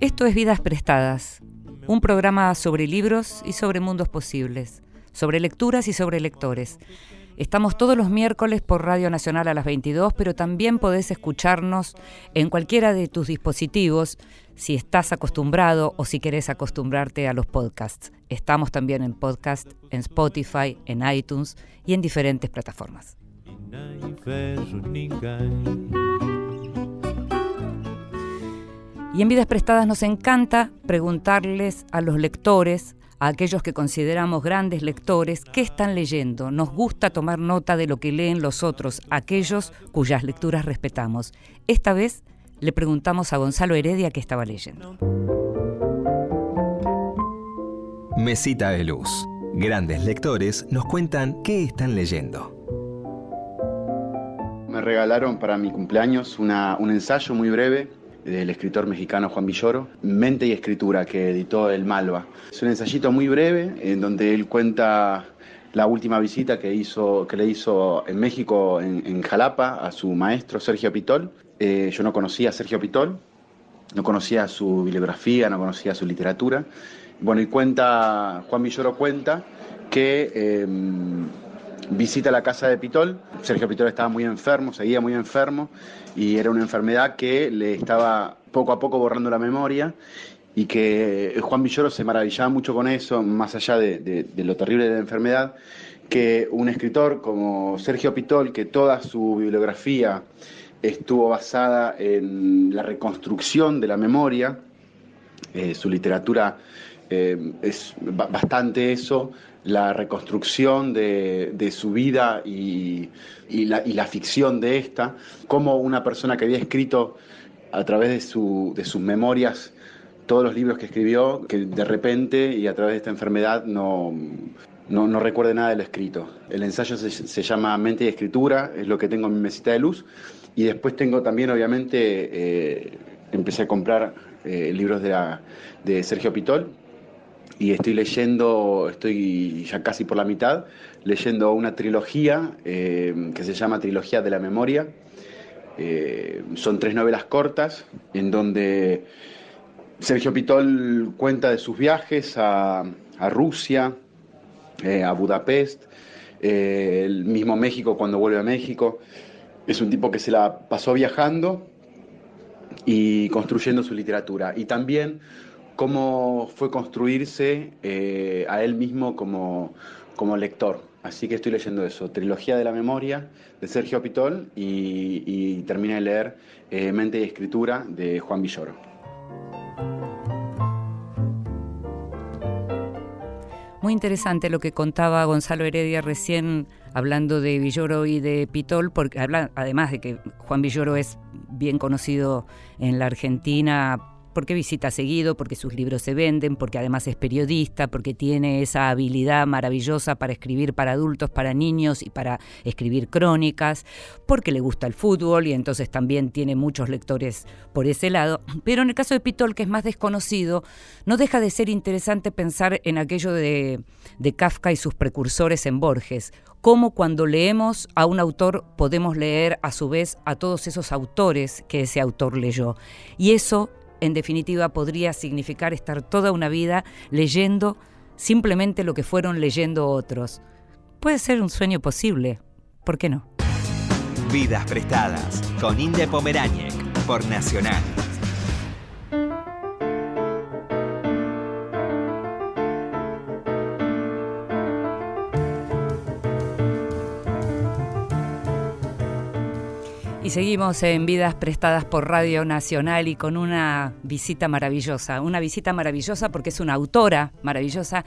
Esto es Vidas Prestadas, un programa sobre libros y sobre mundos posibles, sobre lecturas y sobre lectores. Estamos todos los miércoles por Radio Nacional a las 22, pero también podés escucharnos en cualquiera de tus dispositivos si estás acostumbrado o si querés acostumbrarte a los podcasts. Estamos también en podcast, en Spotify, en iTunes y en diferentes plataformas. Nem vejo ninguém. Y en Vidas Prestadas nos encanta preguntarles a los lectores, a aquellos que consideramos grandes lectores, qué están leyendo. Nos gusta tomar nota de lo que leen los otros, aquellos cuyas lecturas respetamos. Esta vez le preguntamos a Gonzalo Heredia qué estaba leyendo. Mesita de Luz. Grandes lectores nos cuentan qué están leyendo. Me regalaron para mi cumpleaños una- un ensayo muy breve del escritor mexicano Juan Villoro, Mente y Escritura, que editó El Malva. Es un ensayito muy breve en donde él cuenta la última visita que, hizo, que le hizo en México, en, en Jalapa, a su maestro Sergio Pitol. Eh, yo no conocía a Sergio Pitol, no conocía su bibliografía, no conocía su literatura. Bueno, y cuenta, Juan Villoro cuenta que eh, visita la casa de Pitol. Sergio Pitol estaba muy enfermo, seguía muy enfermo, y era una enfermedad que le estaba poco a poco borrando la memoria y que Juan Villoro se maravillaba mucho con eso, más allá de, lo terrible de la enfermedad, que un escritor como Sergio Pitol, que toda su bibliografía estuvo basada en la reconstrucción de la memoria, eh, su literatura eh, es ba- bastante eso, la reconstrucción de, su vida y, la, ficción de esta, como una persona que había escrito a través de, su- de sus memorias todos los libros que escribió, que de repente y a través de esta enfermedad no, recuerde nada de lo escrito. El ensayo se, llama Mente y Escritura, es lo que tengo en mi mesita de luz. Y después tengo también, obviamente, eh, empecé a comprar eh, libros de Sergio Pitol, y estoy leyendo, estoy ya casi por la mitad, leyendo una trilogía eh, que se llama Trilogía de la Memoria. Eh, son tres novelas cortas en donde Sergio Pitol cuenta de sus viajes a, Rusia, eh, a Budapest, el mismo México cuando vuelve a México. Es un tipo que se la pasó viajando y construyendo su literatura. Y también cómo fue construirse eh, a él mismo como, como lector. Así que estoy leyendo eso, Trilogía de la Memoria de Sergio Pitol y, y terminé de leer eh, Mente y Escritura de Juan Villoro. Muy interesante lo que contaba Gonzalo Heredia recién hablando de Villoro y de Pitol, porque además de que Juan Villoro es bien conocido en la Argentina porque visita seguido, porque sus libros se venden, porque además es periodista, porque tiene esa habilidad maravillosa para escribir para adultos, para niños y para escribir crónicas, porque le gusta el fútbol y entonces también tiene muchos lectores por ese lado. Pero en el caso de Pitol, que es más desconocido, no deja de ser interesante pensar en aquello de, de Kafka y sus precursores en Borges, cómo cuando leemos a un autor podemos leer a su vez a todos esos autores que ese autor leyó. Y eso en definitiva podría significar estar toda una vida leyendo simplemente lo que fueron leyendo otros. Puede ser un sueño posible, ¿por qué no? Vidas prestadas con Inde Pomeráñez por Nacional. Y seguimos en Vidas Prestadas por Radio Nacional y con una visita maravillosa, una visita maravillosa porque es una autora maravillosa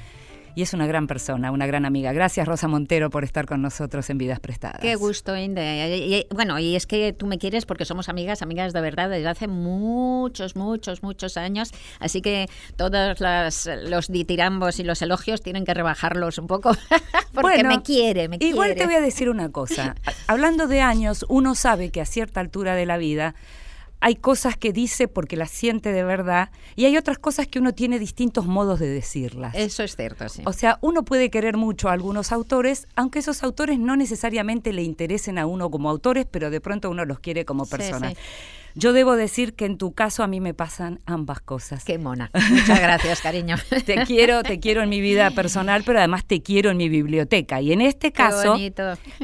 y es una gran persona, una gran amiga. Gracias Rosa Montero por estar con nosotros en Vidas Prestadas. Qué gusto, Inde. Y- y- bueno, y es que tú me quieres porque somos amigas, amigas de verdad desde hace muchos, muchos, muchos años. Así que todos las- los ditirambos y los elogios tienen que rebajarlos un poco porque Bueno, me quiere, me Igual quiere. te voy a decir una cosa. Hablando de años, uno sabe que a cierta altura de la vida hay cosas que dice porque las siente de verdad y hay otras cosas que uno tiene distintos modos de decirlas. Eso es cierto, sí. O sea, uno puede querer mucho a algunos autores, aunque esos autores no necesariamente le interesen a uno como autores, pero de pronto uno los quiere como personas. Yo debo decir que en tu caso a mí me pasan ambas cosas. Qué mona. Muchas gracias, cariño. te quiero, te quiero en mi vida personal, pero además te quiero en mi biblioteca. Y en este caso,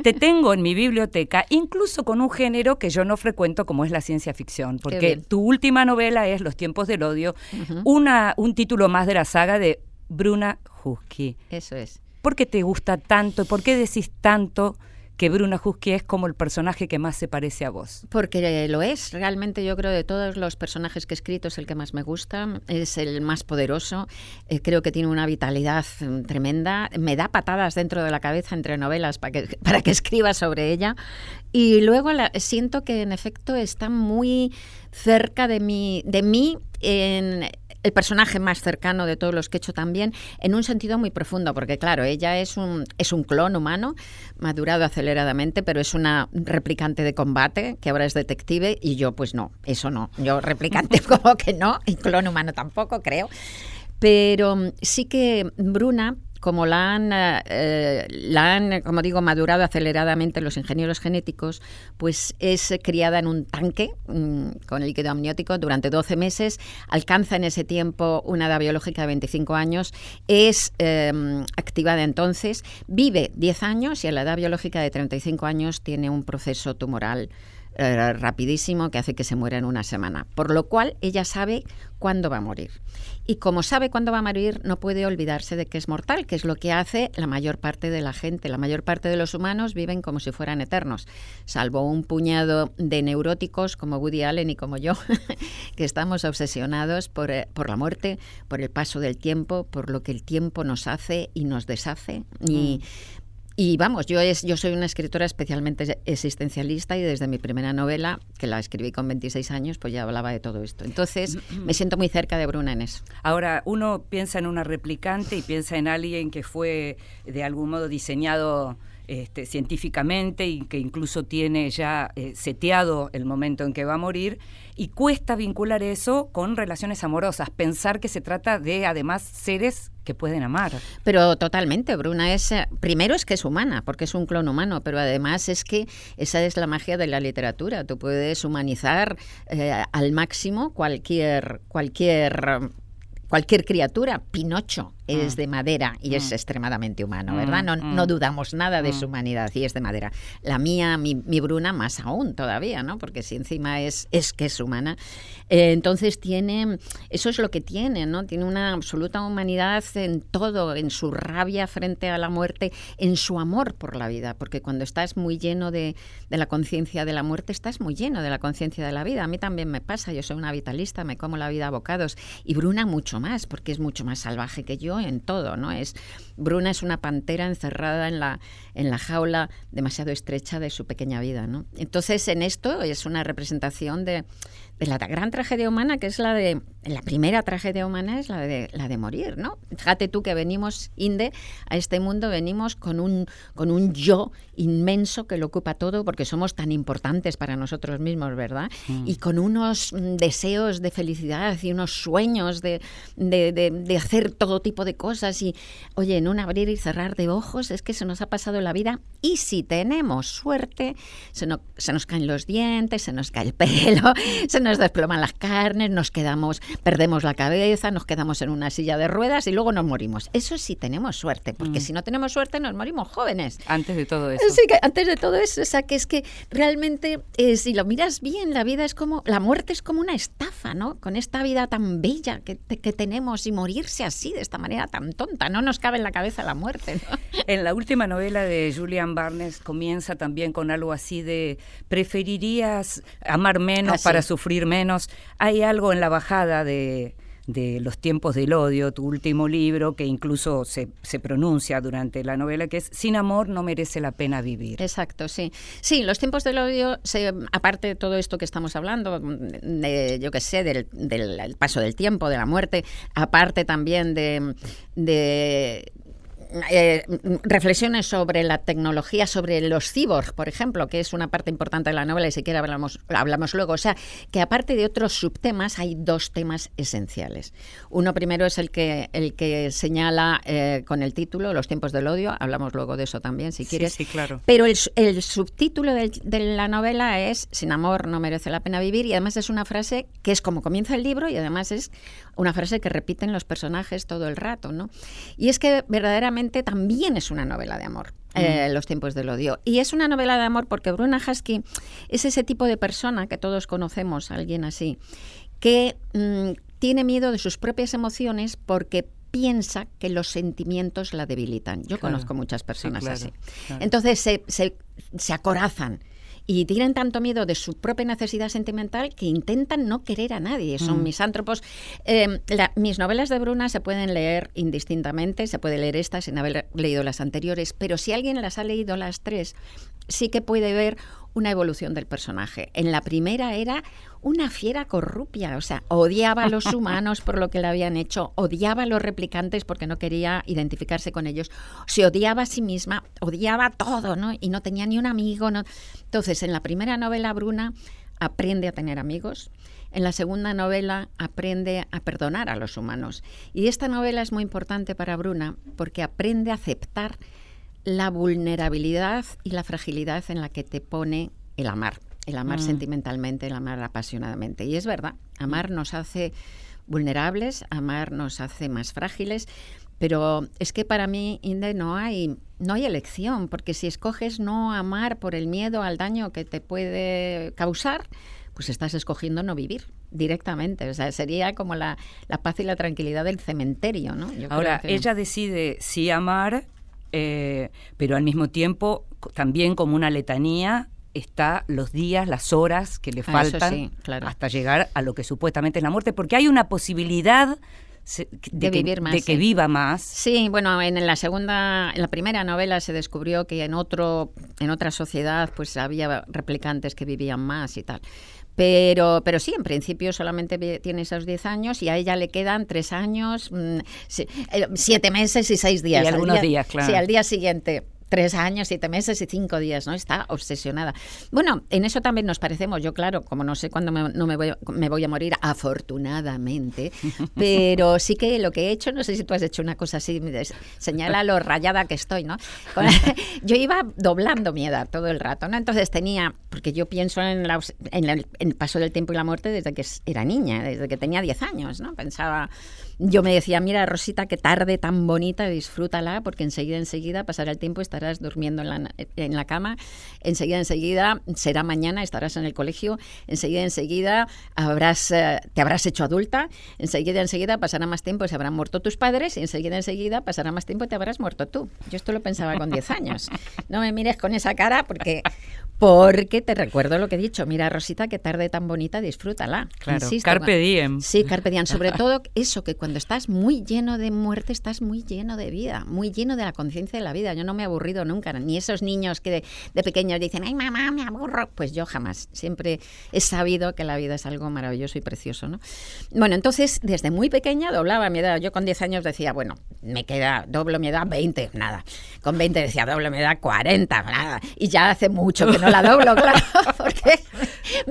te tengo en mi biblioteca, incluso con un género que yo no frecuento, como es la ciencia ficción. Porque tu última novela es Los tiempos del odio, una, un título más de la saga de Bruna Husky. Eso es. ¿Por qué te gusta tanto? ¿Por qué decís tanto? Que Bruna Husky es como el personaje que más se parece a vos. Porque lo es, realmente yo creo de todos los personajes que he escrito es el que más me gusta, es el más poderoso, eh, creo que tiene una vitalidad mm, tremenda, me da patadas dentro de la cabeza entre novelas para que, para que escriba sobre ella y luego siento que en efecto está muy cerca de mí, de mí en el personaje más cercano de todos los que he hecho también, en un sentido muy profundo, porque claro, ella es un, es un clon humano, madurado aceleradamente, pero es una replicante de combate, que ahora es detective, y yo pues no, eso no, yo replicante como que no, y clon humano tampoco, creo. Pero sí que Bruna como la han, eh, la han, como digo, madurado aceleradamente los ingenieros genéticos, pues es criada en un tanque mm, con líquido amniótico durante 12 meses, alcanza en ese tiempo una edad biológica de 25 años, es em, activada entonces, vive 10 años y a la edad biológica de 35 años tiene un proceso tumoral rapidísimo que hace que se muera en una semana. Por lo cual ella sabe cuándo va a morir. Y como sabe cuándo va a morir, no puede olvidarse de que es mortal, que es lo que hace la mayor parte de la gente. La mayor parte de los humanos viven como si fueran eternos, salvo un puñado de neuróticos como Woody Allen y como yo, que estamos obsesionados por, eh, por, la muerte, por el paso del tiempo, por lo que el tiempo nos hace y nos deshace. Mm. Vamos, yo, es, yo soy una escritora especialmente existencialista y desde mi primera novela, que la escribí con 26 años, pues ya hablaba de todo esto. Entonces, me siento muy cerca de Bruna en eso. Ahora, uno piensa en una replicante y piensa en alguien que fue de algún modo diseñado este, científicamente y que incluso tiene ya eh, seteado el momento en que va a morir, y cuesta vincular eso con relaciones amorosas, pensar que se trata de además seres que pueden amar. Pero totalmente, Bruna es, eh, primero es que es humana, porque es un clon humano, pero además es que esa es la magia de la literatura, tú puedes humanizar eh, al máximo cualquier, cualquier cualquier criatura, Pinocho es mm. de madera y es mm. extremadamente humano, ¿verdad? No, mm. no dudamos nada de su humanidad y es de madera. La mía, mi, Bruna, más aún todavía, ¿no? Porque si encima es, es que es humana. Eh, entonces tiene, eso es lo que tiene, ¿no? Tiene una absoluta humanidad en todo, en su rabia frente a la muerte, en su amor por la vida, porque cuando estás muy lleno de, de la conciencia de la muerte, estás muy lleno de la conciencia de la vida. A mí también me pasa, yo soy una vitalista, me como la vida a bocados y Bruna mucho más, porque es mucho más salvaje que yo en todo, ¿no? Es Bruna es una pantera encerrada en la en la jaula demasiado estrecha de su pequeña vida, ¿no? Entonces, en esto es una representación de de la gran tragedia humana, que es la de, la primera tragedia humana es la de, la de morir, ¿no? Fíjate tú que venimos, Inde, a este mundo venimos con un, con un yo inmenso que lo ocupa todo porque somos tan importantes para nosotros mismos, ¿verdad? Mm. Y con unos mm, deseos de felicidad y unos sueños de, de, hacer todo tipo de cosas y, oye, en un abrir y cerrar de ojos es que se nos ha pasado la vida y si tenemos suerte, se, se nos caen los dientes, se nos cae el pelo, se nos nos desploman las carnes, nos quedamos, perdemos la cabeza, nos quedamos en una silla de ruedas y luego nos morimos. Eso sí tenemos suerte, porque mm. si no tenemos suerte nos morimos jóvenes. Antes de todo eso. Sí, que antes de todo eso, o sea, que es que realmente, eh, si lo miras bien, la vida es como, la muerte es como una estafa, ¿no? Con esta vida tan bella que, que tenemos y morirse así, de esta manera tan tonta, no nos cabe en la cabeza la muerte, ¿no? En la última novela de Julian Barnes comienza también con algo así de, ¿preferirías amar menos ah, para sufrir menos. Hay algo en la bajada de, Los tiempos del odio, tu último libro, que incluso se, se, pronuncia durante la novela, que es Sin amor no merece la pena vivir. Exacto, sí. Sí, Los tiempos del odio, se, aparte de todo esto que estamos hablando, de, yo qué sé, del, del, paso del tiempo, de la muerte, aparte también de, de eh, reflexiones sobre la tecnología, sobre los cyborgs, por ejemplo, que es una parte importante de la novela y si quiere hablamos, hablamos luego. O sea, que aparte de otros subtemas, hay dos temas esenciales. Uno primero es el que, el que señala eh, con el título, Los tiempos del odio, hablamos luego de eso también, si quieres. Sí, claro. Pero el, el subtítulo de, de la novela es Sin amor no merece la pena vivir y además es una frase que es como comienza el libro y además es una frase que repiten los personajes todo el rato, ¿no? Y es que verdaderamente también es una novela de amor. Eh, los tiempos del odio. Y es una novela de amor porque Bruna Husky es ese tipo de persona que todos conocemos, alguien así, que mm, tiene miedo de sus propias emociones porque piensa que los sentimientos la debilitan. Yo Claro. conozco muchas personas claro, así. claro. Entonces se, se, se acorazan y tienen tanto miedo de su propia necesidad sentimental que intentan no querer a nadie. Son misántropos. Eh, la- mis novelas de Bruna se pueden leer indistintamente, se puede leer esta sin haber leído las anteriores, pero si alguien las ha leído las tres, sí que puede ver una evolución del personaje. En la primera era una fiera corrupia, o sea, odiaba a los humanos por lo que le habían hecho, odiaba a los replicantes porque no quería identificarse con ellos, se odiaba a sí misma, odiaba todo, ¿no? Y no tenía ni un amigo, ¿no? Entonces, en la primera novela, Bruna aprende a tener amigos. En la segunda novela aprende a perdonar a los humanos. Y esta novela es muy importante para Bruna porque aprende a aceptar la vulnerabilidad y la fragilidad en la que te pone el amar. El amar sentimentalmente, el amar apasionadamente. Y es verdad, amar nos hace vulnerables, amar nos hace más frágiles, pero es que para mí, Inde, no hay, no hay elección, porque si escoges no amar por el miedo al daño que te puede causar, pues estás escogiendo no vivir directamente. O sea, sería como la, la paz y la tranquilidad del cementerio, ¿no? Yo creo Ahora, que- ella decide sí amar, eh, pero al mismo tiempo, también como una letanía, está los días, las horas que le Ah, faltan sí, claro. hasta llegar a lo que supuestamente es la muerte, porque hay una posibilidad se- De que, más, de que sí. viva más. Sí, bueno, en la segunda, en la primera novela se descubrió que en otro, en otra sociedad, pues había replicantes que vivían más y tal. Pero, pero sí, en principio solamente tiene esos 10 años y a ella le quedan 3 años, 7 meses y 6 días. Y Al algunos día- días, claro. Sí, al día siguiente. Tres años, siete meses y cinco días, ¿no? Está obsesionada. Bueno, en eso también nos parecemos. Yo, claro, como no sé cuándo me, no me, voy, me voy a morir, afortunadamente, pero sí que lo que he hecho, no sé si tú has hecho una cosa así, señala lo rayada que estoy, ¿no? Yo iba doblando mi edad todo el rato, ¿no? Entonces tenía, porque yo pienso en, la en el paso del tiempo y la muerte desde que era niña, desde que tenía 10 años, ¿no? Pensaba, yo me decía, mira Rosita, qué tarde tan bonita, disfrútala, porque enseguida, enseguida pasará el tiempo, estarás durmiendo en la, en la cama, enseguida, enseguida será mañana, estarás en el colegio, enseguida, enseguida habrás, eh, te habrás hecho adulta, enseguida, enseguida pasará más tiempo, se habrán muerto tus padres, y enseguida, enseguida pasará más tiempo te habrás muerto tú. Yo esto lo pensaba con 10 años. No me mires con esa cara porque, porque te recuerdo lo que he dicho. Mira, Rosita, qué tarde tan bonita, disfrútala. Claro, Insisto, carpe diem. Sí, carpe diem. Sobre todo eso, que cuando estás muy lleno de muerte, estás muy lleno de vida, muy lleno de la conciencia de la vida. Yo no me he aburrido nunca, ni esos niños que de, de pequeños dicen, ay mamá, me aburro. Pues yo jamás. Siempre he sabido que la vida es algo maravilloso y precioso, ¿no? Bueno, entonces, desde muy pequeña doblaba mi edad. Yo con 10 años decía, bueno, me queda, doblo mi edad 20, nada. Con 20 decía, doblo mi edad 40, nada. Y ya hace mucho que no la doblo, claro, porque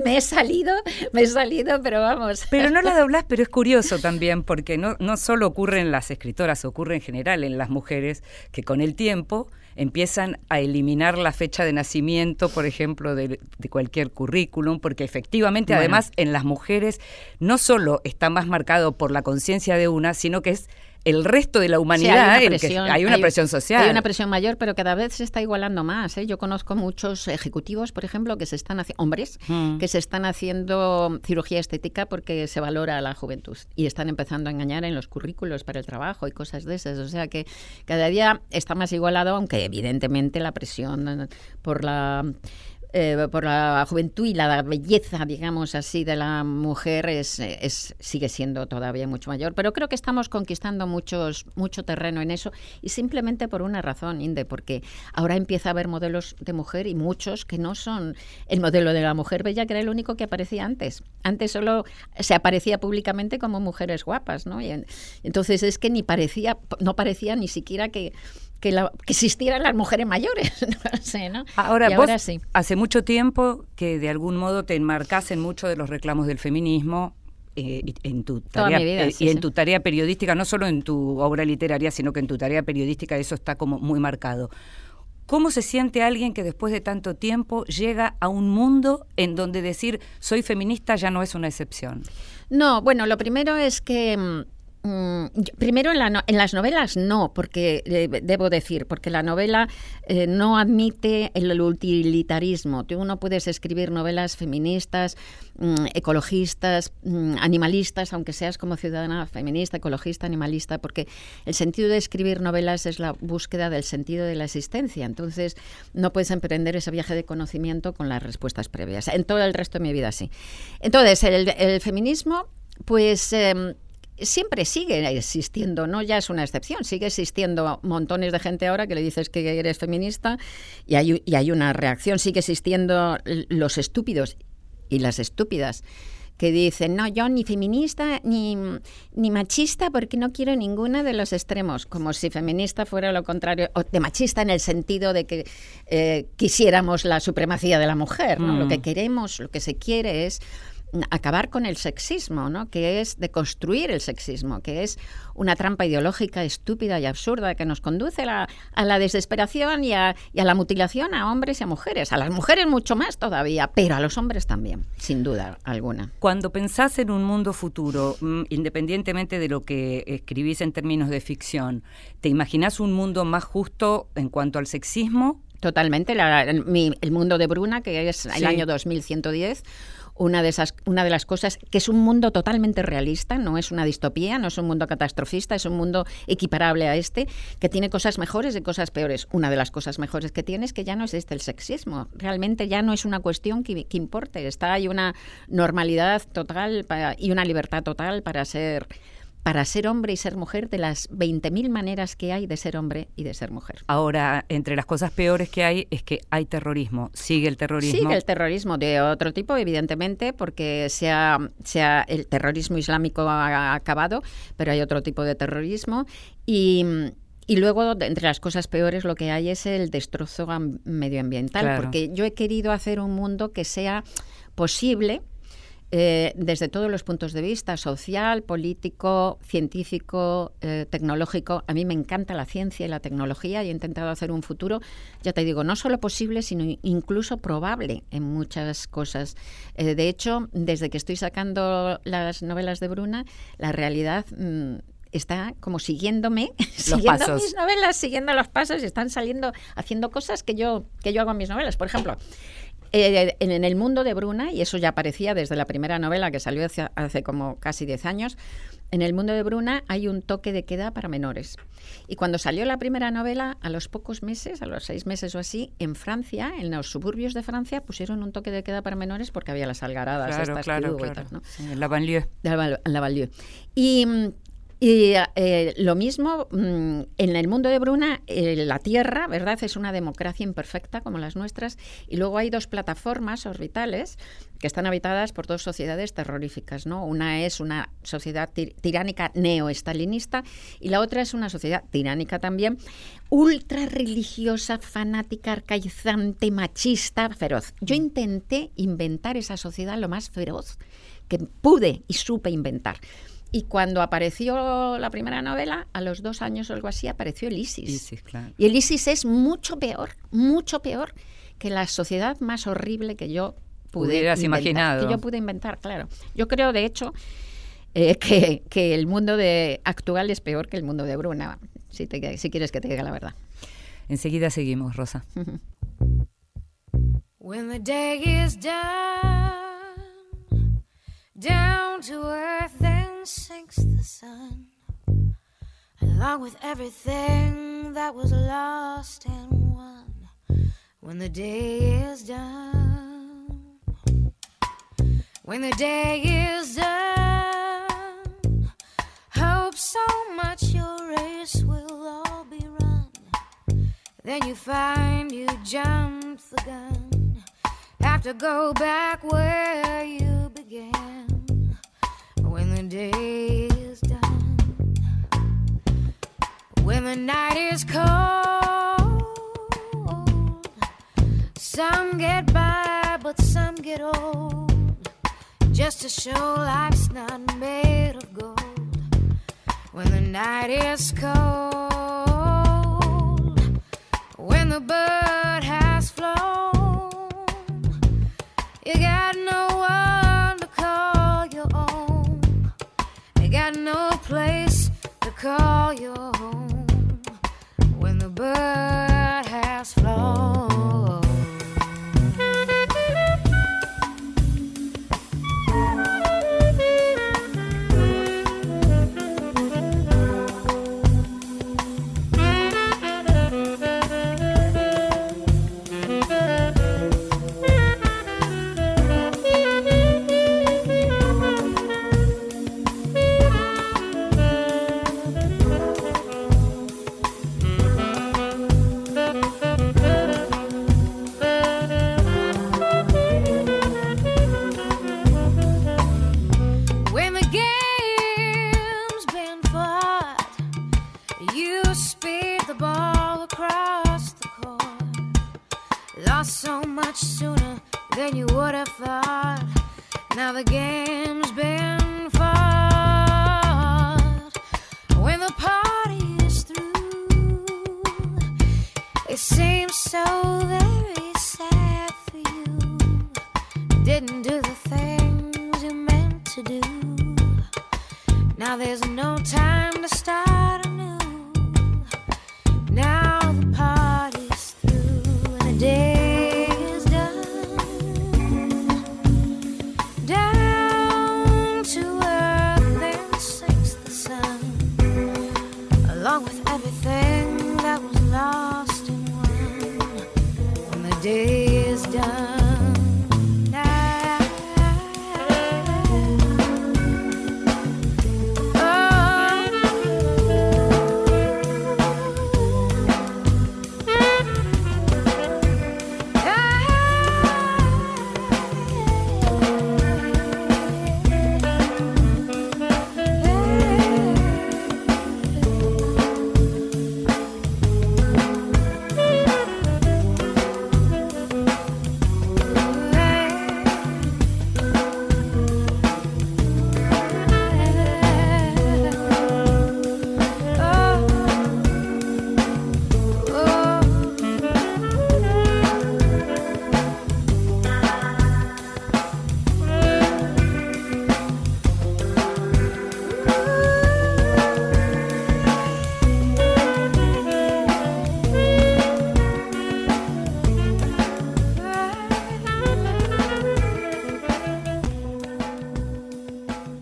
me he salido, me he salido, pero vamos. Pero no la doblás, pero es curioso también, porque no, no solo ocurre en las escritoras, ocurre en general en las mujeres, que con el tiempo empiezan a eliminar la fecha de nacimiento, por ejemplo, de, de cualquier currículum, porque efectivamente, Bueno. además, en las mujeres no solo está más marcado por la conciencia de una, sino que es el resto de la Sí, humanidad que- hay una, presión social. Hay una presión mayor, pero cada vez se está igualando más. ¿eh? Yo conozco muchos ejecutivos, por ejemplo, que se están haciendo, hombres, Mm. que se están haciendo cirugía estética porque se valora la juventud y están empezando a engañar en los currículos para el trabajo y cosas de esas. O sea que cada día está más igualado, aunque evidentemente la presión por la eh, por la juventud y la belleza, digamos así, de la mujer es, es, sigue siendo todavía mucho mayor. Pero creo que estamos conquistando muchos, mucho terreno en eso y simplemente por una razón, Inde, porque ahora empieza a haber modelos de mujer y muchos que no son el modelo de la mujer bella, que era el único que aparecía antes. Antes solo se aparecía públicamente como mujeres guapas, ¿no? Y en- entonces es que ni parecía, no parecía ni siquiera que que, la, que existieran las mujeres mayores. no sé, ¿no? Ahora, Y vos ahora sí. hace mucho tiempo que de algún modo te enmarcás en muchos de los reclamos del feminismo. eh, en tu tarea vida, eh, sí, y en sí. tu tarea periodística, no solo en tu obra literaria, sino que en tu tarea periodística eso está como muy marcado. ¿Cómo se siente alguien que después de tanto tiempo llega a un mundo en donde decir soy feminista ya no es una excepción? No, bueno, lo primero es que... mm, primero en, la en las novelas no, porque eh, debo decir, porque la novela eh, no admite el utilitarismo. Tú no puedes escribir novelas feministas, mm, ecologistas, mm, animalistas, aunque seas como ciudadana feminista, ecologista, animalista, porque el sentido de escribir novelas es la búsqueda del sentido de la existencia. Entonces, no puedes emprender ese viaje de conocimiento con las respuestas previas. En todo el resto de mi vida sí. Entonces, el, el feminismo, pues... em, siempre sigue existiendo, no ya es una excepción, sigue existiendo montones de gente ahora que le dices que eres feminista y hay, y hay una reacción, sigue existiendo los estúpidos y las estúpidas que dicen, no, yo ni feminista ni, ni machista porque no quiero ninguno de los extremos, como si feminista fuera lo contrario, o de machista en el sentido de que eh, quisiéramos la supremacía de la mujer, ¿no? Lo que queremos, lo que se quiere es acabar con el sexismo, ¿no? que es deconstruir el sexismo, que es una trampa ideológica estúpida y absurda que nos conduce a la, a la desesperación y a, y a la mutilación a hombres y a mujeres. A las mujeres mucho más todavía, pero a los hombres también, sin duda alguna. Cuando pensás en un mundo futuro, mm, independientemente de lo que escribís en términos de ficción, ¿te imaginás un mundo más justo en cuanto al sexismo? Totalmente. la- el, mi- el mundo de Bruna, que es el Sí. año 2110, una de, esas, una de las cosas que es un mundo totalmente realista, no es una distopía, no es un mundo catastrofista, es un mundo equiparable a este, que tiene cosas mejores y cosas peores. Una de las cosas mejores que tiene es que ya no existe el sexismo. Realmente ya no es una cuestión que, que importe. Está hay una normalidad total para- y una libertad total para ser para ser hombre y ser mujer de las 20.000 maneras que hay de ser hombre y de ser mujer. Ahora, entre las cosas peores que hay es que hay terrorismo, sigue el terrorismo. Sigue el terrorismo de otro tipo, evidentemente, porque se ha- se ha- el terrorismo islámico ha acabado, pero hay otro tipo de terrorismo. Y, y luego, entre las cosas peores, lo que hay es el destrozo am- medioambiental, Claro. porque yo he querido hacer un mundo que sea posible. Eh, desde todos los puntos de vista, social, político, científico, eh, tecnológico. A mí me encanta la ciencia y la tecnología y he intentado hacer un futuro, ya te digo, no solo posible, sino incluso probable en muchas cosas. Eh, de hecho, desde que estoy sacando las novelas de Bruna, la realidad... mm, está como siguiéndome, siguiendo pasos. mis novelas, siguiendo los pasos y están saliendo, haciendo cosas que yo, que yo hago en mis novelas. Por ejemplo, eh, en, en el mundo de Bruna, y eso ya aparecía desde la primera novela que salió hace, hace como casi 10 años, en el mundo de Bruna hay un toque de queda para menores. Y cuando salió la primera novela, a los pocos meses, a los seis meses o así, en Francia, en los suburbios de Francia, pusieron un toque de queda para menores porque había las algaradas Claro, estas claro, claro. ¿no? Sí, la banlieue. la, la Banlieue. Y, mm, y, eh, lo mismo, mm, en el mundo de Bruna, eh, la Tierra, ¿verdad? Es una democracia imperfecta como las nuestras. Y luego hay dos plataformas orbitales que están habitadas por dos sociedades terroríficas, ¿no? Una es una sociedad tir- tiránica neo-estalinista y la otra es una sociedad tiránica también, ultra religiosa, fanática, arcaizante, machista, feroz. Yo intenté inventar esa sociedad lo más feroz que pude y supe inventar. Y cuando apareció la primera novela, a los dos años o algo así, apareció el ISIS. ISIS, claro. Y el ISIS es mucho peor, mucho peor que la sociedad más horrible que yo pude Hubieras inventar, imaginado. Que yo pude inventar, claro. Yo creo, de hecho, eh, que, que el mundo de actual es peor que el mundo de Bruna, si, te- si quieres que te diga la verdad. Enseguida seguimos, Rosa. When the day is done, down to earth sinks the sun, along with everything that was lost and won. When the day is done, when the day is done, hope so much your race will all be run. Then you find you jumped the gun. Have to go back where you began. Day is done. Night is cold. Some get by, but some get old. Just to show life's not made of gold. When the night is cold, when the bird has flown, got no place to call your home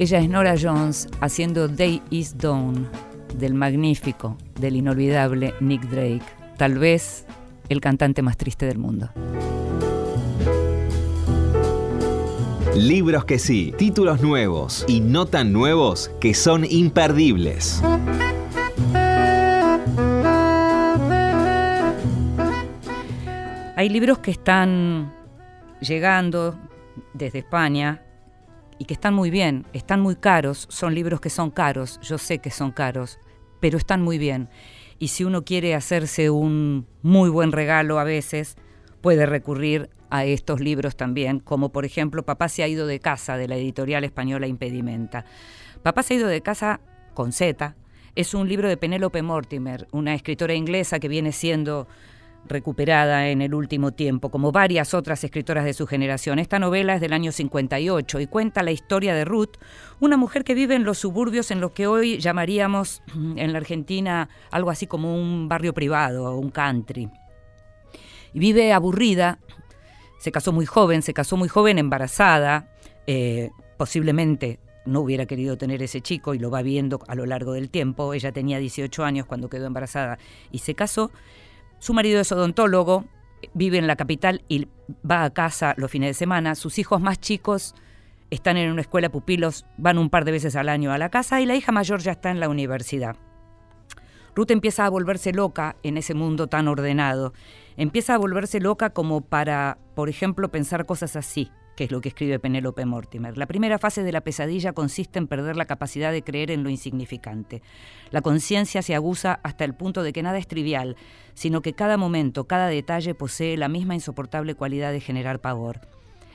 Ella es Nora Jones haciendo Day is Dawn del magnífico, del inolvidable Nick Drake, tal vez el cantante más triste del mundo. Libros que sí, títulos nuevos y no tan nuevos que son imperdibles. Hay libros que están llegando desde España y que están muy bien, están muy caros, son libros que son caros, yo sé que son caros, pero están muy bien. Y si uno quiere hacerse un muy buen regalo a veces, puede recurrir a estos libros también, como por ejemplo Papá se ha ido de casa de la editorial española Impedimenta. Papá se ha ido de casa con Z, es un libro de Penélope Mortimer, una escritora inglesa que viene siendo recuperada en el último tiempo, como varias otras escritoras de su generación. Esta novela es del año 58 y cuenta la historia de Ruth, una mujer que vive en los suburbios en lo que hoy llamaríamos en la Argentina algo así como un barrio privado o un country. Vive aburrida, se casó muy joven, se casó muy joven embarazada, eh, posiblemente no hubiera querido tener ese chico y lo va viendo a lo largo del tiempo. Ella tenía 18 años cuando quedó embarazada y se casó. Su marido es odontólogo, vive en la capital y va a casa los fines de semana. Sus hijos más chicos están en una escuela pupilos, van un par de veces al año a la casa y la hija mayor ya está en la universidad. Ruth empieza a volverse loca en ese mundo tan ordenado. Empieza a volverse loca como para, por ejemplo, pensar cosas así. Que es lo que escribe Penélope Mortimer. La primera fase de la pesadilla consiste en perder la capacidad de creer en lo insignificante. La conciencia se aguza hasta el punto de que nada es trivial, sino que cada momento, cada detalle posee la misma insoportable cualidad de generar pavor.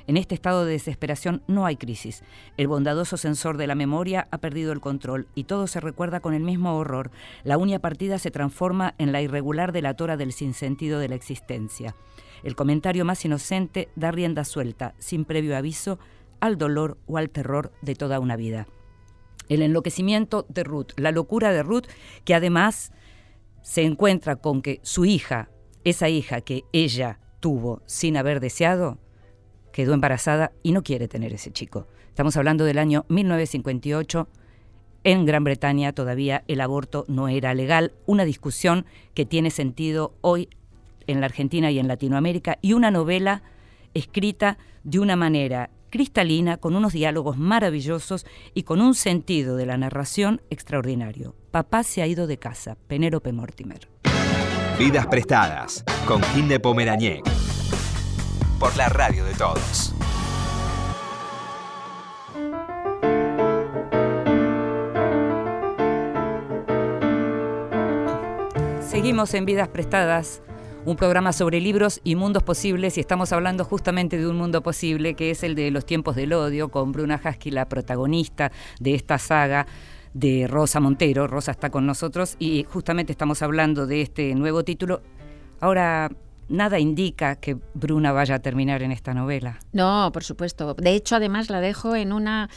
En este estado de desesperación no hay crisis. El bondadoso sensor de la memoria ha perdido el control y todo se recuerda con el mismo horror. La uña partida se transforma en la irregular delatora del sinsentido de la existencia. El comentario más inocente da rienda suelta, sin previo aviso, al dolor o al terror de toda una vida. El enloquecimiento de Ruth, la locura de Ruth, que además se encuentra con que su hija, esa hija que ella tuvo sin haber deseado, quedó embarazada y no quiere tener ese chico. Estamos hablando del año 1958. En Gran Bretaña todavía el aborto no era legal, una discusión que tiene sentido hoy en la Argentina y en Latinoamérica, y una novela escrita de una manera cristalina, con unos diálogos maravillosos y con un sentido de la narración extraordinario. Papá se ha ido de casa, Penélope Mortimer. Vidas prestadas con Ginde Pomerañek por la radio de todos. Seguimos en Vidas Prestadas, un programa sobre libros y mundos posibles y estamos hablando justamente de un mundo posible que es el de los tiempos del odio con Bruna Husky, la protagonista de esta saga de Rosa Montero. Rosa está con nosotros y justamente estamos hablando de este nuevo título. Ahora, nada indica que Bruna vaya a terminar en esta novela. No, por supuesto. De hecho, además la dejo en una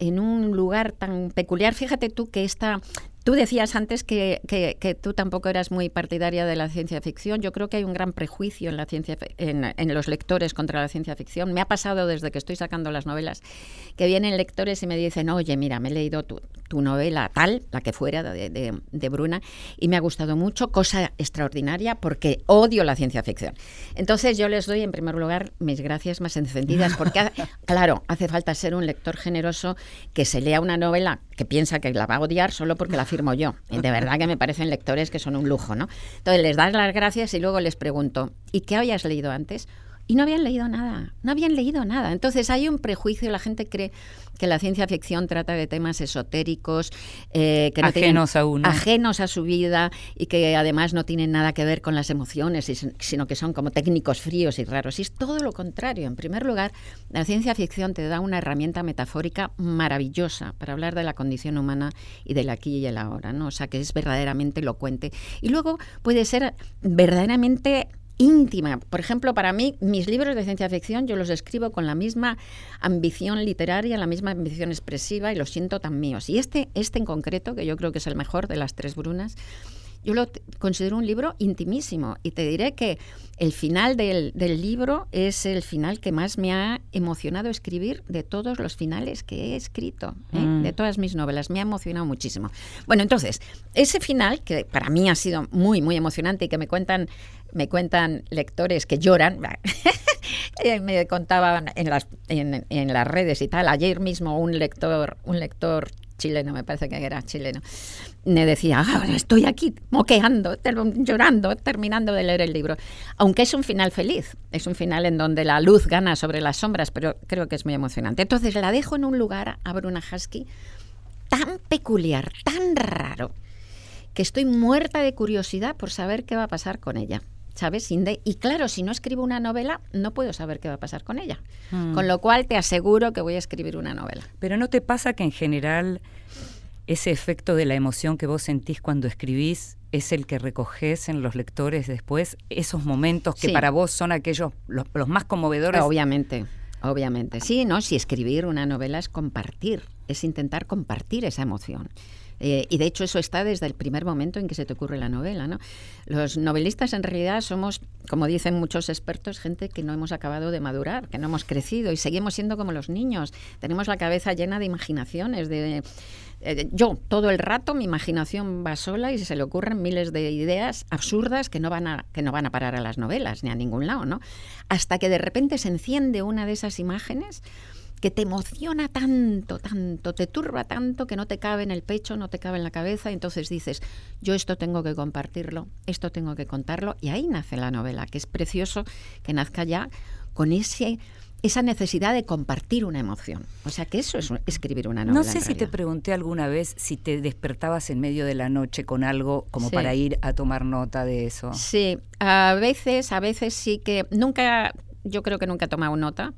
en un lugar tan peculiar. Fíjate tú que esta Tú decías antes que, que, tú tampoco eras muy partidaria de la ciencia ficción. Yo creo que hay un gran prejuicio en, la ciencia, en, en, los lectores contra la ciencia ficción. Me ha pasado desde que estoy sacando las novelas que vienen lectores y me dicen, oye, mira, me he leído tu, tu novela tal, la que fuera de, de, de, Bruna, y me ha gustado mucho, cosa extraordinaria, porque odio la ciencia ficción. Entonces yo les doy en primer lugar mis gracias más encendidas, porque claro, hace falta ser un lector generoso que se lea una novela que piensa que la va a odiar solo porque la firmo yo. De verdad que me parecen lectores que son un lujo, ¿no? Entonces les das las gracias y luego les pregunto, ¿y qué habías leído antes? Y no habían leído nada, no habían leído nada. Entonces hay un prejuicio, la gente cree que la ciencia ficción trata de temas esotéricos, eh, que no ajenos a uno. ajenos a su vida y que además no tienen nada que ver con las emociones, sino que son como técnicos fríos y raros. Y es todo lo contrario. En primer lugar, la ciencia ficción te da una herramienta metafórica maravillosa para hablar de la condición humana y del aquí y el ahora, ¿no? O sea, que es verdaderamente elocuente. Y luego puede ser verdaderamente íntima. Por ejemplo, para mí, mis libros de ciencia ficción yo los escribo con la misma ambición literaria, la misma ambición expresiva y los siento tan míos. Y este, este en concreto, que yo creo que es el mejor de las tres brunas, yo lo considero un libro intimísimo y te diré que el final del, del, libro es el final que más me ha emocionado escribir de todos los finales que he escrito, ¿eh? mm. de todas mis novelas. Me ha emocionado muchísimo. Bueno, entonces, ese final, que para mí ha sido muy, muy emocionante y que me cuentan, me cuentan lectores que lloran, eh, me contaban en las, en, las redes y tal, ayer mismo un lector, un lector chileno, me parece que era chileno, me decía, ah, estoy aquí moqueando, llorando, terminando de leer el libro. Aunque es un final feliz, es un final en donde la luz gana sobre las sombras, pero creo que es muy emocionante. Entonces la dejo en un lugar a Bruna Husky tan peculiar, tan raro, que estoy muerta de curiosidad por saber qué va a pasar con ella. ¿Sabes? Y claro, si no escribo una novela, no puedo saber qué va a pasar con ella. Hmm. Con lo cual te aseguro que voy a escribir una novela. Pero ¿no te pasa que en general ese efecto de la emoción que vos sentís cuando escribís es el que recoges en los lectores después? Esos momentos que para vos son aquellos, los, los más conmovedores. Obviamente. Obviamente, sí, ¿no? Si escribir una novela es compartir, es intentar compartir esa emoción. Eh, y de hecho eso está desde el primer momento en que se te ocurre la novela. ¿no? Los novelistas en realidad somos, como dicen muchos expertos, gente que no hemos acabado de madurar, que no hemos crecido y seguimos siendo como los niños. Tenemos la cabeza llena de imaginaciones, de... Eh, yo todo el rato mi imaginación va sola y se le ocurren miles de ideas absurdas que no van a que no van a parar a las novelas ni a ningún lado, ¿no? Hasta que de repente se enciende una de esas imágenes que te emociona tanto, tanto, te turba tanto que no te cabe en el pecho, no te cabe en la cabeza, y entonces dices, yo esto tengo que compartirlo, esto tengo que contarlo, y ahí nace la novela, que es precioso que nazca ya con ese esa necesidad de compartir una emoción. O sea que eso es un- escribir una novela. No sé si te pregunté alguna vez si te despertabas en medio de la noche con algo como Sí. para ir a tomar nota de eso. Sí, a veces, a veces sí que nunca, yo creo que nunca he tomado nota.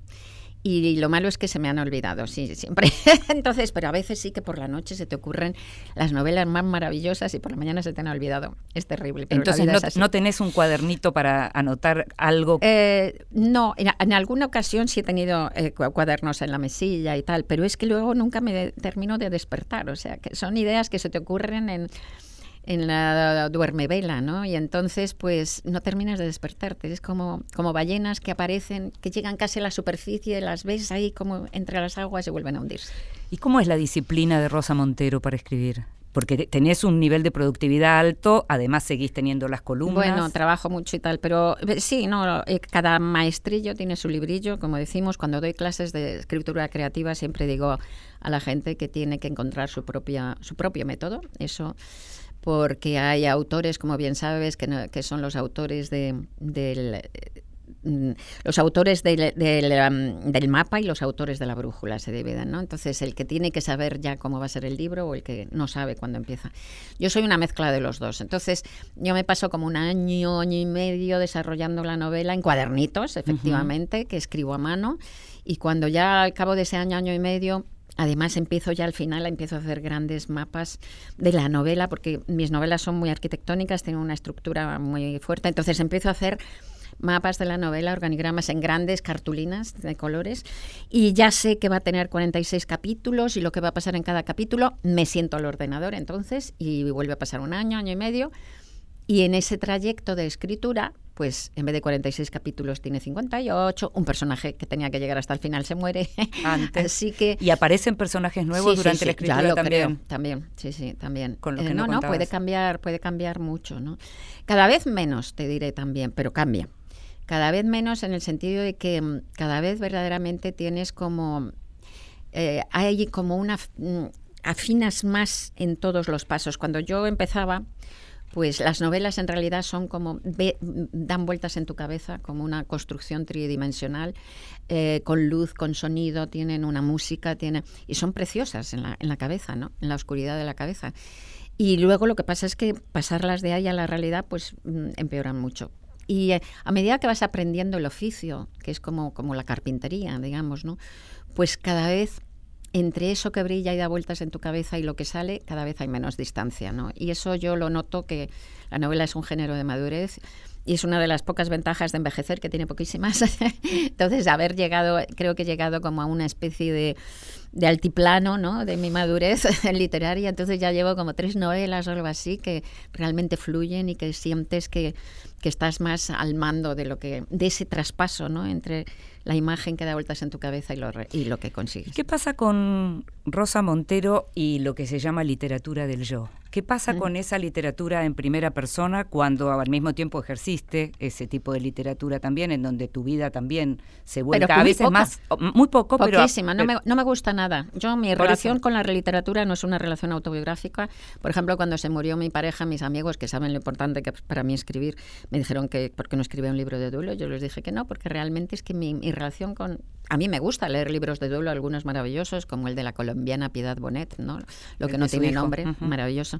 Y lo malo es que se me han olvidado, sí, siempre. Entonces, pero a veces sí que por la noche se te ocurren las novelas más maravillosas y por la mañana se te han olvidado. Es terrible. Pero Entonces no, tenés un cuadernito para anotar algo. Eh, no, en, en alguna ocasión sí he tenido eh, cu- cuadernos en la mesilla y tal, pero es que luego nunca me de- termino de despertar. O sea, que son ideas que se te ocurren en, en la duermevela, ¿no? Y entonces, pues, no terminas de despertarte. Es como, como ballenas que aparecen, que llegan casi a la superficie, las ves ahí como entre las aguas y vuelven a hundirse. ¿Y cómo es la disciplina de Rosa Montero para escribir? Porque te- tenés un nivel de productividad alto, además seguís teniendo las columnas. Bueno, trabajo mucho y tal, pero eh, sí, no, eh, cada maestrillo tiene su librillo, como decimos, cuando doy clases de escritura creativa siempre digo a la gente que tiene que encontrar su propia su propio método, eso porque hay autores, como bien sabes, que, no- que son los autores de, del mm, los autores del, del, del mapa y los autores de la brújula se dividen, ¿no? Entonces, el que tiene que saber ya cómo va a ser el libro o el que no sabe cuándo empieza. Yo soy una mezcla de los dos. Entonces, yo me paso como un año, año y medio desarrollando la novela en cuadernitos, efectivamente, que escribo a mano. Y cuando ya al cabo de ese año, año y medio, Además, empiezo ya al final, empiezo a hacer grandes mapas de la novela, porque mis novelas son muy arquitectónicas, tienen una estructura muy fuerte. Entonces, empiezo a hacer mapas de la novela, organigramas en grandes cartulinas de colores y ya sé que va a tener 46 capítulos y lo que va a pasar en cada capítulo, me siento al ordenador entonces y vuelve a pasar un año, año y medio y en ese trayecto de escritura, pues en vez de 46 capítulos tiene 58, un personaje que tenía que llegar hasta el final se muere. Antes. Así que Y aparecen personajes nuevos Sí, durante sí, la escritura ya lo también. creo, también, sí, sí, también. Con lo Eh, que no, no no, puede cambiar, puede cambiar mucho, ¿no? Cada vez menos, te diré también, pero cambia. Cada vez menos en el sentido de que mm, cada vez verdaderamente tienes como eh, hay como una mm, afinas más en todos los pasos. Cuando yo empezaba, pues las novelas en realidad son como ve- dan vueltas en tu cabeza como una construcción tridimensional eh, con luz, con sonido, tienen una música, tiene y son preciosas en la, en la cabeza, ¿no? En la oscuridad de la cabeza. Y luego lo que pasa es que pasarlas de ahí a la realidad pues mm, empeoran mucho. Y eh, a medida que vas aprendiendo el oficio, que es como, como la carpintería, digamos, ¿no? Pues cada vez entre eso que brilla y da vueltas en tu cabeza y lo que sale, cada vez hay menos distancia, ¿no? Y eso yo lo noto que la novela es un género de madurez y es una de las pocas ventajas de envejecer, que tiene poquísimas. Entonces, haber llegado, creo que he llegado como a una especie de, de altiplano, ¿no? De mi madurez literaria. Entonces ya llevo como tres novelas o algo así que realmente fluyen y que sientes que, que estás más al mando de lo que, de ese traspaso, ¿no? Entre la imagen que da vueltas en tu cabeza y lo, y lo que consigues. ¿Qué pasa con Rosa Montero y lo que se llama literatura del yo? ¿Qué pasa con esa literatura en primera persona cuando al mismo tiempo ejerciste ese tipo de literatura también, en donde tu vida también se vuelca a muy veces más, muy poco, pero... Poquísima, no, me, no me gusta nada. Yo, mi relación eso. con la literatura no es una relación autobiográfica. Por ejemplo, cuando se murió mi pareja, mis amigos, que saben lo importante que para mí escribir, me dijeron que por qué no escribía un libro de duelo. Yo les dije que no, porque realmente es que mi, mi relación con... A mí me gusta leer libros de duelo, algunos maravillosos, como el de la colombiana Piedad Bonet, ¿no? Lo que no tiene hijo, nombre, maravilloso.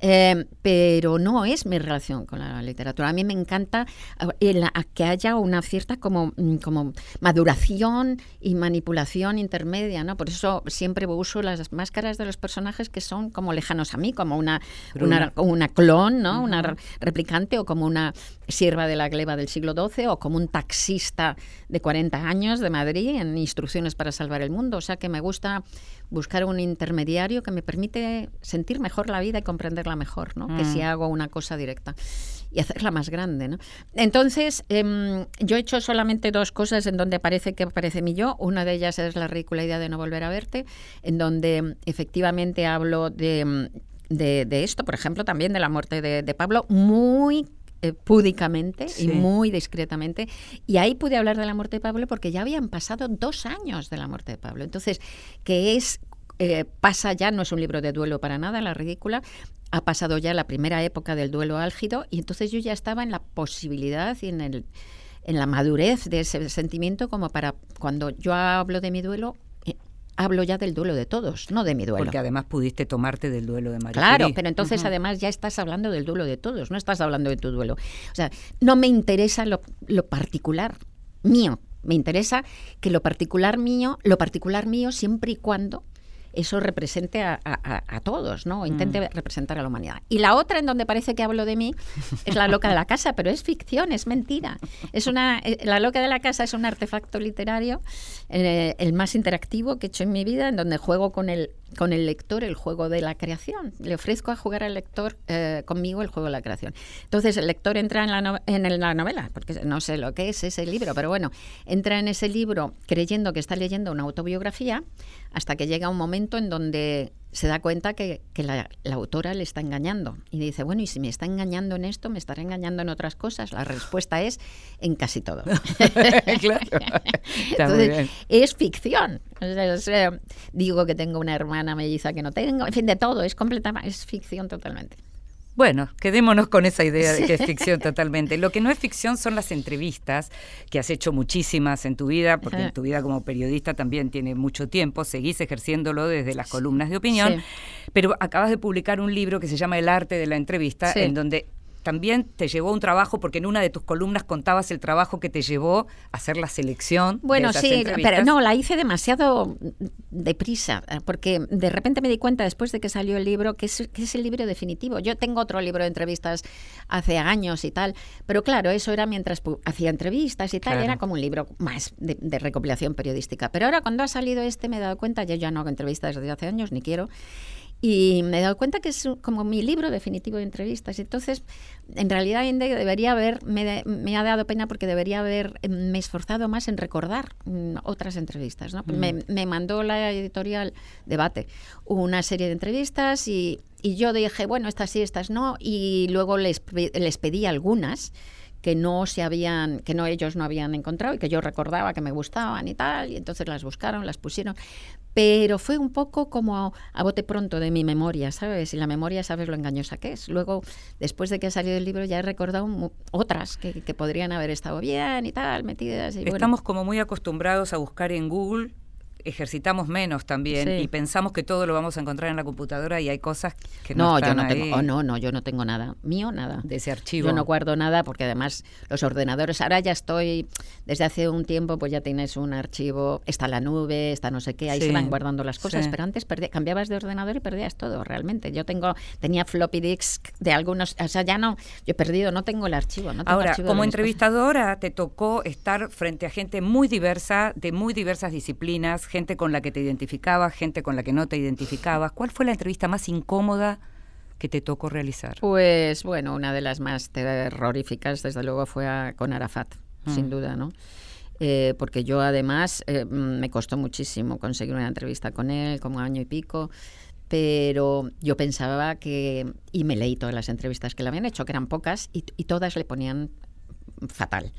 Eh, pero no es mi relación con la literatura. A mí me encanta eh, el- a que haya una cierta como, mm, como maduración y manipulación intermedia, ¿no? Por eso siempre uso las máscaras de los personajes que son como lejanos a mí, como una, una, una clon, ¿no? Una re- replicante o como una sierva de la gleba del siglo XII o como un taxista de 40 años de Madrid en Instrucciones para salvar el mundo. O sea que me gusta buscar un intermediario que me permite sentir mejor la vida y comprenderla mejor, ¿no? Que si hago una cosa directa y hacerla más grande, ¿no? Entonces, em, yo he hecho solamente dos cosas en donde parece que aparece mi yo. Una de ellas es la ridícula idea de no volver a verte, en donde em, efectivamente hablo de, em, de, de esto, por ejemplo, también de la muerte de, de Pablo, muy eh, púdicamente Sí. y muy discretamente. Y ahí pude hablar de la muerte de Pablo porque ya habían pasado dos años de la muerte de Pablo. Entonces, que es eh, pasa ya, no es un libro de duelo para nada, la ridícula, ha pasado ya la primera época del duelo álgido y entonces yo ya estaba en la posibilidad y en el en la madurez de ese sentimiento como para cuando yo hablo de mi duelo, eh, hablo ya del duelo de todos, no de mi duelo. Porque además pudiste tomarte del duelo de María Claro, Curie. pero entonces además ya estás hablando del duelo de todos, no estás hablando de tu duelo. O sea, no me interesa lo, lo particular mío, me interesa que lo particular mío, lo particular mío siempre y cuando eso represente a, a- a- a todos, ¿no? O intente Mm. representar a la humanidad. Y la otra en donde parece que hablo de mí es la loca de la casa, pero es ficción, es mentira. Es una, eh, la loca de la casa es un artefacto literario, eh, el más interactivo que he hecho en mi vida, en donde juego con el, con el lector el juego de la creación. Le ofrezco a jugar al lector eh, conmigo el juego de la creación. Entonces el lector entra en la, en la novela, porque no sé lo que es ese libro, pero bueno, entra en ese libro creyendo que está leyendo una autobiografía hasta que llega un momento en donde se da cuenta que, que la, la autora le está engañando. Y dice, bueno, y si me está engañando en esto, me estará engañando en otras cosas. La respuesta es en casi todo. claro. Entonces, es ficción. O sea, digo que tengo una hermana melliza que no tengo, en fin, de todo, es completamente, es ficción totalmente. Bueno, quedémonos con esa idea de que es ficción totalmente. Lo que no es ficción son las entrevistas, que has hecho muchísimas en tu vida, porque en tu vida como periodista también tiene mucho tiempo, seguís ejerciéndolo desde las columnas de opinión, Sí. pero acabas de publicar un libro que se llama El arte de la entrevista, Sí. en donde también te llevó un trabajo, porque en una de tus columnas contabas el trabajo que te llevó a hacer la selección. de Bueno, esas sí, pero no, la hice demasiado deprisa, eh, porque de repente me di cuenta después de que salió el libro que es, que es el libro definitivo. Yo tengo otro libro de entrevistas hace años y tal, pero claro, eso era mientras hacía entrevistas y tal, Claro. era como un libro más de, de recopilación periodística. Pero ahora cuando ha salido este me he dado cuenta, yo ya no hago entrevistas desde hace años, ni quiero, y me he dado cuenta que es como mi libro definitivo de entrevistas. Entonces, en realidad, Inde, debería haber, me, de- me ha dado pena porque debería haber eh, esforzado más en recordar mm, otras entrevistas. ¿no? Me, me mandó la editorial Debate una serie de entrevistas y, y yo dije, bueno, estas sí, estas no, y luego les, les pedí algunas que no se habían, que no ellos no habían encontrado y que yo recordaba que me gustaban y tal, y entonces las buscaron, las pusieron. Pero fue un poco como a bote pronto de mi memoria, ¿sabes? Y la memoria sabes lo engañosa que es. Luego, después de que ha salido el libro, ya he recordado otras que, que podrían haber estado bien y tal, metidas. Y. Estamos como muy acostumbrados a buscar en Google, ejercitamos menos también Sí. y pensamos que todo lo vamos a encontrar en la computadora y hay cosas que no, no, yo están no ahí tengo, oh, no, no, yo no tengo nada, mío nada. de ese archivo. Yo no guardo nada porque además los ordenadores, ahora ya estoy, desde hace un tiempo, pues ya tienes un archivo, está la nube, está no sé qué, ahí Sí, se van guardando las cosas, sí. pero antes perdí- cambiabas de ordenador y perdías todo, realmente. Yo tengo, tenía floppy disk de algunos, o sea, ya no, yo he perdido, no tengo el archivo. No tengo Ahora, archivo como cosas. entrevistadora, te tocó estar frente a gente muy diversa, de muy diversas disciplinas, gente con la que te identificabas, gente con la que no te identificabas. ¿Cuál fue la entrevista más incómoda que te tocó realizar? Pues bueno, una de las más terroríficas, desde luego, fue a- con Arafat, Mm. sin duda, ¿no? Eh, porque yo además eh, me costó muchísimo conseguir una entrevista con él, como año y pico, pero yo pensaba que, y me leí todas las entrevistas que le habían hecho, que eran pocas, y, y todas le ponían fatal.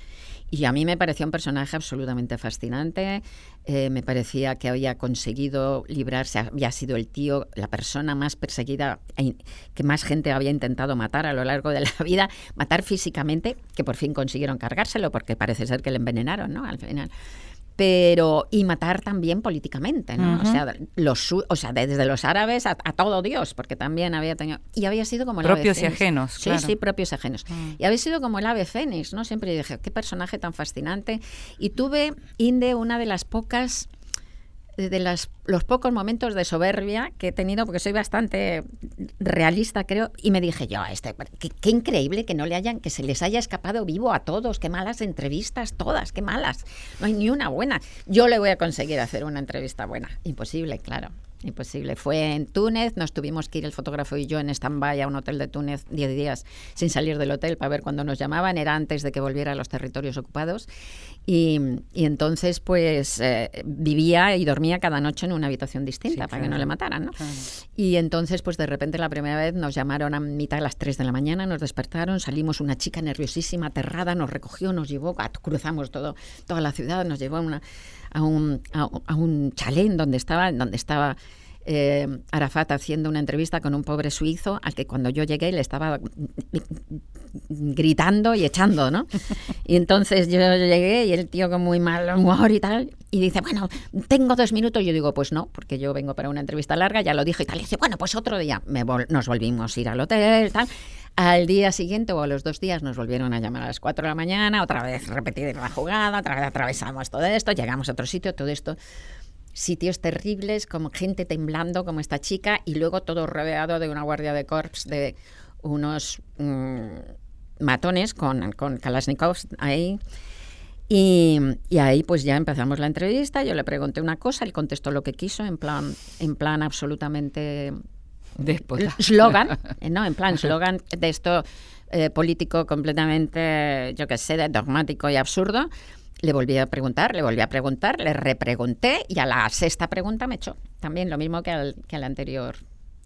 Y a mí me pareció un personaje absolutamente fascinante. eh, me parecía que había conseguido librarse, había sido el tío, la persona más perseguida, e- que más gente había intentado matar a lo largo de la vida, matar físicamente, que por fin consiguieron cargárselo, porque parece ser que le envenenaron, ¿no? Al final pero y matar también políticamente, ¿no? O sea, los o sea, desde los árabes a, a todo Dios, porque también había tenido y había sido como el ave Propios y ajenos, Sí, claro. sí, propios y ajenos. Mm. Y había sido como el ave fénix, ¿no? Siempre dije, qué personaje tan fascinante. Y tuve Inde una de las pocas de las, los pocos momentos de soberbia que he tenido, porque soy bastante realista, creo, y me dije yo, este, qué, qué increíble que no le hayan, que se les haya escapado vivo a todos, qué malas entrevistas, todas, qué malas, no hay ni una buena. Yo le voy a conseguir hacer una entrevista buena, imposible, claro. Imposible. Fue en Túnez, nos tuvimos que ir el fotógrafo y yo en stand-by a un hotel de Túnez 10 días sin salir del hotel para ver cuándo nos llamaban. Era antes de que volviera a los territorios ocupados. Y, y entonces, pues, eh, vivía y dormía cada noche en una habitación distinta Sí, para que no le mataran, ¿no? claro. Y entonces, pues de repente la primera vez nos llamaron a mitad de las 3 de la mañana, nos despertaron, salimos una chica nerviosísima, aterrada, nos recogió, nos llevó, cruzamos todo, toda la ciudad, nos llevó a, una- a un, a, a un chalén donde estaba, donde estaba eh, Arafat haciendo una entrevista con un pobre suizo al que cuando yo llegué le estaba gritando y echando, ¿no? Y entonces yo llegué y el tío con muy mal humor y tal, y dice, bueno, tengo dos minutos. Yo digo, pues no, porque yo vengo para una entrevista larga, ya lo dije y tal. Y dice, bueno, pues otro día. Me nos volvimos a ir al hotel, tal. Al día siguiente o a los dos días nos volvieron a llamar a las 4 de la mañana, otra vez repetir la jugada, otra vez atravesamos todo esto, llegamos a otro sitio, todo esto sitios terribles, como gente temblando como esta chica, y luego todo rodeado de una guardia de corps de unos mm, matones con, con Kalashnikovs ahí. Y, ahí pues ya empezamos la entrevista, yo le pregunté una cosa, él contestó lo que quiso, en plan, en plan absolutamente Slogan, eh, ¿no? En plan, slogan de esto eh, político completamente, yo qué sé, dogmático y absurdo. Le volví a preguntar, le volví a preguntar, le repregunté y a la sexta pregunta me echó. También lo mismo que al, que al anterior.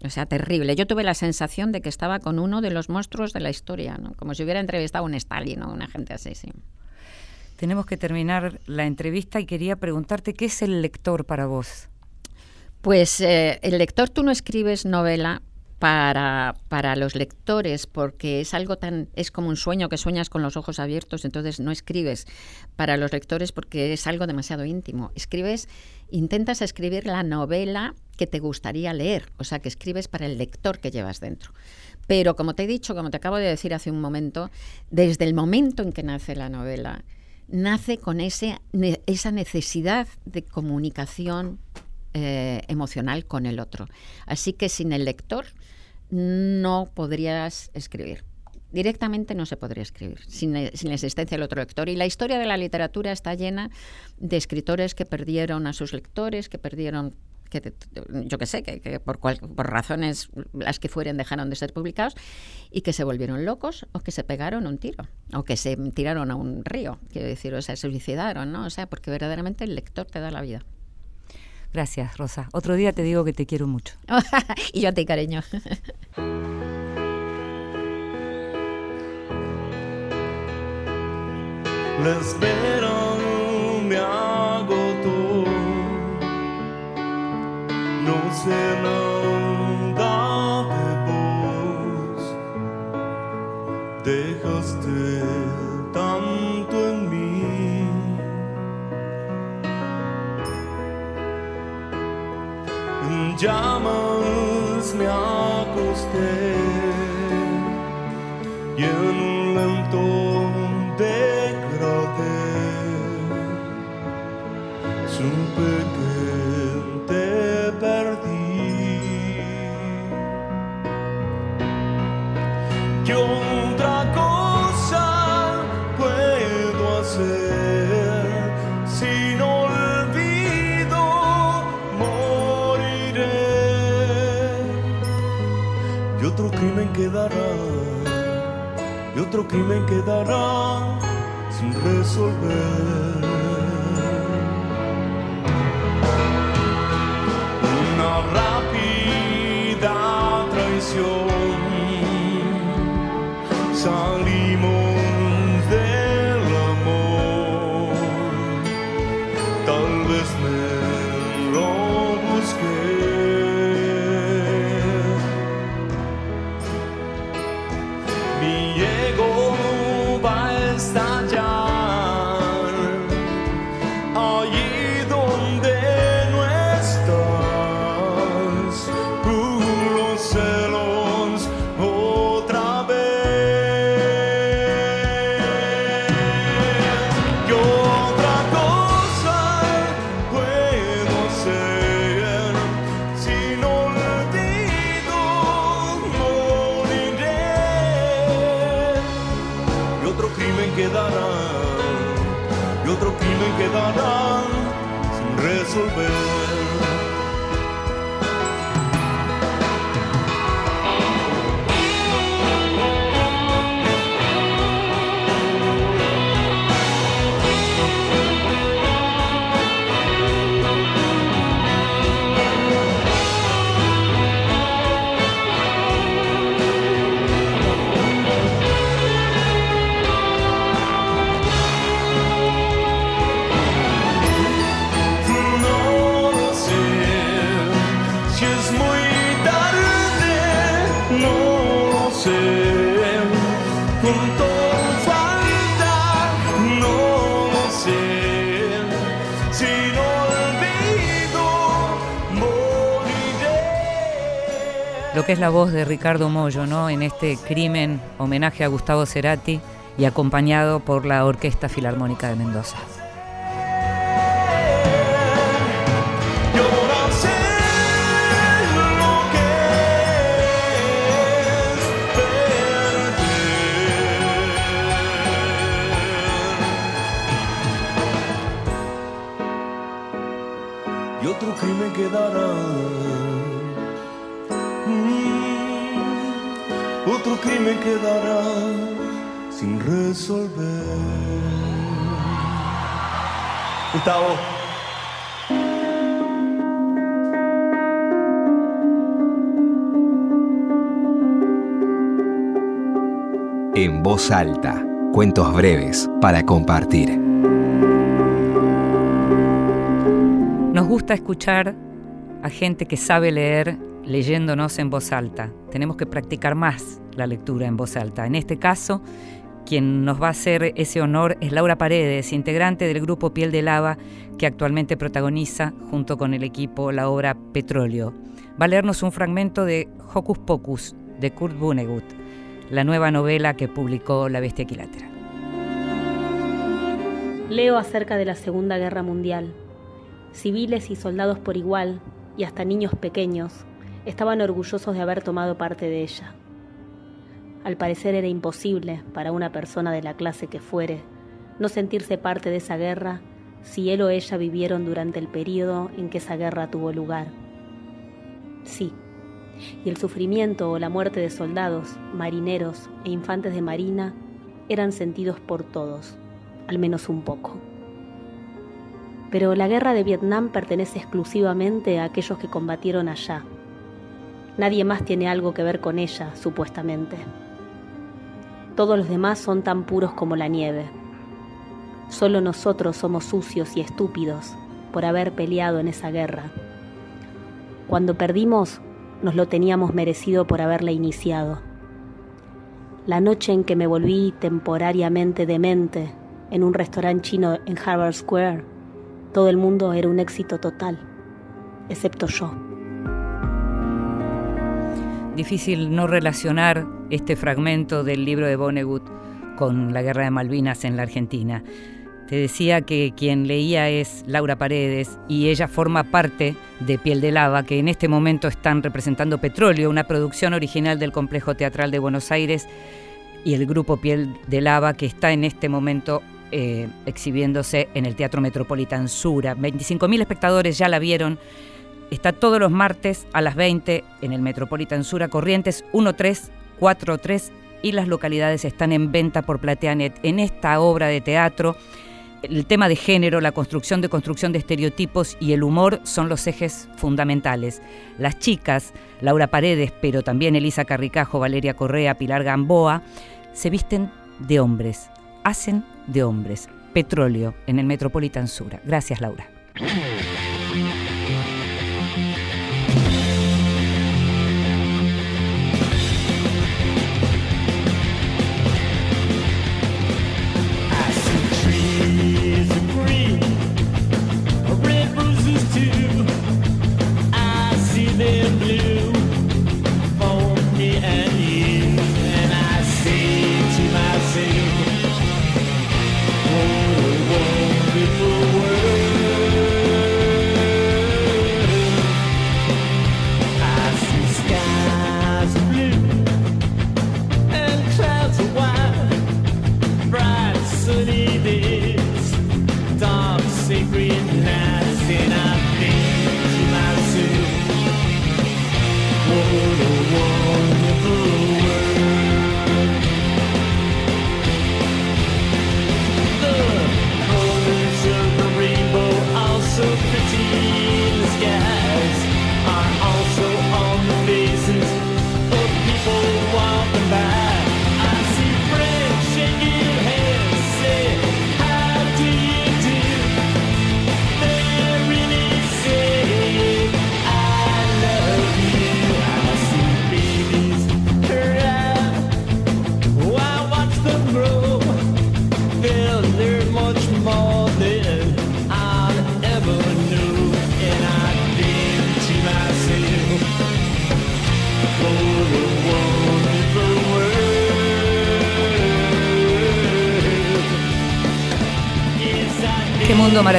O sea, terrible. Yo tuve la sensación de que estaba con uno de los monstruos de la historia, ¿no? Como si hubiera entrevistado a un Stalin o una gente así, sí. Tenemos que terminar la entrevista y quería preguntarte qué es el lector para vos. Pues eh, el lector, tú no escribes novela para, para, los lectores, porque es algo tan, es como un sueño que sueñas con los ojos abiertos, entonces no escribes para los lectores porque es algo demasiado íntimo. Escribes, intentas escribir la novela que te gustaría leer, o sea, que escribes para el lector que llevas dentro. Pero como te he dicho, como te acabo de decir hace un momento, desde el momento en que nace la novela, nace con ese, esa necesidad de comunicación eh, emocional con el otro. Así que sin el lector no podrías escribir. Directamente no se podría escribir sin, eh, sin, la existencia del otro lector. Y la historia de la literatura está llena de escritores que perdieron a sus lectores, que perdieron que yo qué sé, que, por, por, razones las que fueran dejaron de ser publicados y que se volvieron locos o que se pegaron un tiro o que se tiraron a un río, quiero decir, o sea, se suicidaron, ¿no? O sea, porque verdaderamente el lector te da la vida. Gracias, Rosa. Otro día te digo que te quiero mucho. y yo a ti, cariño. La espera me agotó. No sé nada de vos. Dejaste llamas me acosté y en un lento degradé supe que te perdí. ¿Qué otra cosa otro crimen quedará, y otro crimen quedará sin resolver. Una rápida traición, salimos es la voz de Ricardo Mollo, ¿no? En este crimen, homenaje a Gustavo Cerati y acompañado por la Orquesta Filarmónica de Mendoza. Quedará sin resolver. Gustavo. En voz alta, cuentos breves para compartir. Nos gusta escuchar a gente que sabe leer leyéndonos en voz alta. Tenemos que practicar más la lectura en voz alta. En este caso, quien nos va a hacer ese honor es Laura Paredes, integrante del grupo Piel de Lava, que actualmente protagoniza junto con el equipo la obra Petróleo. Va a leernos un fragmento de Hocus Pocus de Kurt Vonnegut, la nueva novela que publicó La Bestia Equilátera. Leo acerca de la Segunda Guerra Mundial. Civiles y soldados por igual, y hasta niños pequeños, estaban orgullosos de haber tomado parte de ella. Al parecer era imposible para una persona de la clase que fuere no sentirse parte de esa guerra si él o ella vivieron durante el periodo en que esa guerra tuvo lugar. Sí, y el sufrimiento o la muerte de soldados, marineros e infantes de marina eran sentidos por todos, al menos un poco. Pero la guerra de Vietnam pertenece exclusivamente a aquellos que combatieron allá. Nadie más tiene algo que ver con ella, supuestamente. Todos los demás son tan puros como la nieve. Solo nosotros somos sucios y estúpidos por haber peleado en esa guerra. Cuando perdimos, nos lo teníamos merecido por haberla iniciado. La noche en que me volví temporariamente demente en un restaurante chino en Harvard Square, todo el mundo era un éxito total, excepto yo. Difícil no relacionar este fragmento del libro de Vonnegut con la guerra de Malvinas en la Argentina. Te decía que quien leía es Laura Paredes y ella forma parte de Piel de Lava, que en este momento están representando Petróleo, una producción original del Complejo Teatral de Buenos Aires y el grupo Piel de Lava que está en este momento eh, exhibiéndose en el Teatro Metropolitan Sura. 25.000 espectadores ya la vieron. Está todos los martes a las 20 en el Metropolitan Sura, Corrientes 1343 y las localidades están en venta por Plateanet. En esta obra de teatro, el tema de género, la construcción de construcción de estereotipos y el humor son los ejes fundamentales. Las chicas, Laura Paredes, pero también Elisa Carricajo, Valeria Correa, Pilar Gamboa, se visten de hombres, hacen de hombres. Petróleo en el Metropolitan Sura. Gracias, Laura.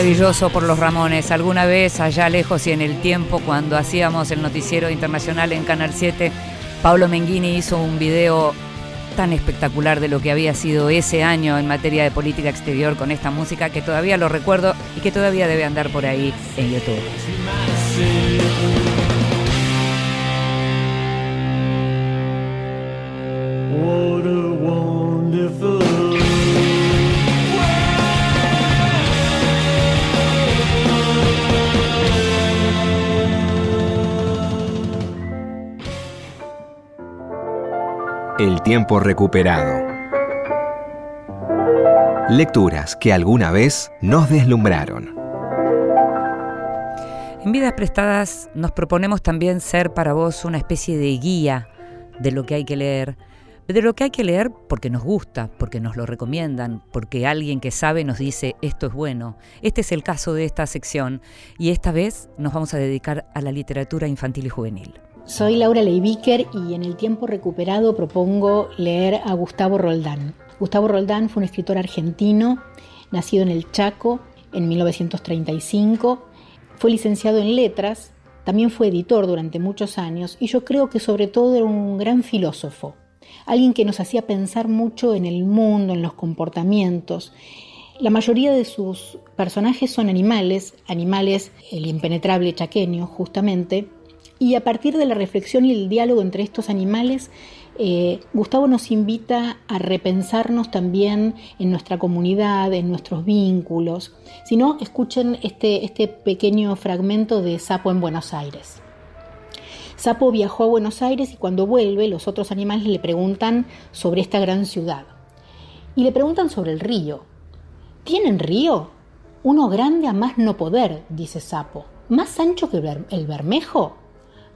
Maravilloso por los Ramones. Alguna vez allá lejos y en el tiempo, cuando hacíamos el noticiero internacional en Canal 7, Pablo Menghini hizo un video tan espectacular de lo que había sido ese año en materia de política exterior con esta música que todavía lo recuerdo y que todavía debe andar por ahí en YouTube. El tiempo recuperado. Lecturas que alguna vez nos deslumbraron. En Vidas Prestadas nos proponemos también ser para vos una especie de guía de lo que hay que leer. De lo que hay que leer porque nos gusta, porque nos lo recomiendan, porque alguien que sabe nos dice esto es bueno. Este es el caso de esta sección y esta vez nos vamos a dedicar a la literatura infantil y juvenil. Soy Laura Leibiker y en el tiempo recuperado propongo leer a Gustavo Roldán. Gustavo Roldán fue un escritor argentino, nacido en el Chaco en 1935. Fue licenciado en letras, también fue editor durante muchos años y yo creo que sobre todo era un gran filósofo, alguien que nos hacía pensar mucho en el mundo, en los comportamientos. La mayoría de sus personajes son animales, animales, el impenetrable chaqueño justamente, y a partir de la reflexión y el diálogo entre estos animales, eh, Gustavo nos invita a repensarnos también en nuestra comunidad, en nuestros vínculos. Si no, escuchen este, este pequeño fragmento de Sapo en Buenos Aires. Sapo viajó a Buenos Aires y cuando vuelve los otros animales le preguntan sobre esta gran ciudad. Y le preguntan sobre el río. ¿Tienen río? Uno grande a más no poder, dice Sapo. ¿Más ancho que el Bermejo?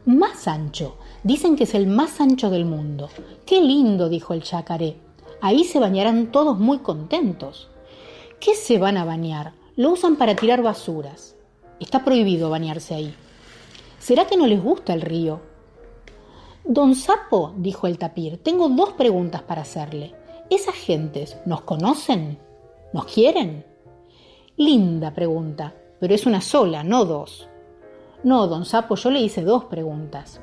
Más ancho. Dicen que es el más ancho del mundo. Qué lindo, dijo el yacaré. Ahí se bañarán todos muy contentos. ¿Qué se van a bañar? Lo usan para tirar basuras. Está prohibido bañarse ahí. ¿Será que no les gusta el río? Don Sapo, dijo el tapir, tengo dos preguntas para hacerle. ¿Esas gentes nos conocen? ¿Nos quieren? Linda pregunta, pero es una sola, no dos. No, don Sapo, yo le hice dos preguntas.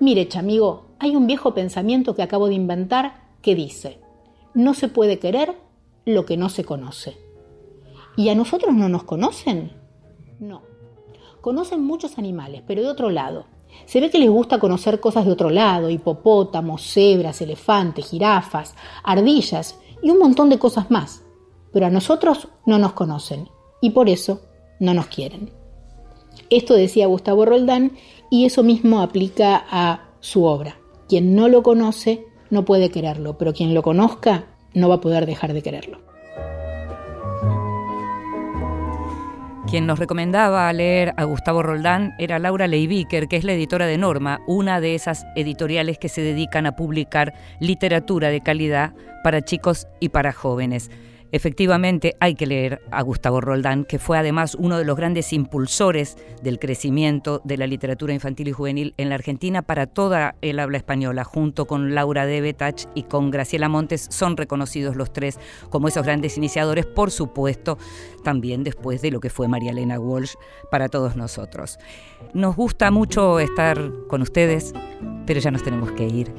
Mire, chamigo, hay un viejo pensamiento que acabo de inventar que dice, no se puede querer lo que no se conoce. ¿Y a nosotros no nos conocen? No. Conocen muchos animales, pero de otro lado. Se ve que les gusta conocer cosas de otro lado, hipopótamos, cebras, elefantes, jirafas, ardillas y un montón de cosas más. Pero a nosotros no nos conocen y por eso no nos quieren. Esto decía Gustavo Roldán y eso mismo aplica a su obra. Quien no lo conoce no puede quererlo, pero quien lo conozca no va a poder dejar de quererlo. Quien nos recomendaba leer a Gustavo Roldán era Laura Leibiker, que es la editora de Norma, una de esas editoriales que se dedican a publicar literatura de calidad para chicos y para jóvenes. Efectivamente, hay que leer a Gustavo Roldán, que fue además uno de los grandes impulsores del crecimiento de la literatura infantil y juvenil en la Argentina para toda el habla española, junto con Laura Debetach y con Graciela Montes, son reconocidos los tres como esos grandes iniciadores, por supuesto, también después de lo que fue María Elena Walsh para todos nosotros. Nos gusta mucho estar con ustedes, pero ya nos tenemos que ir.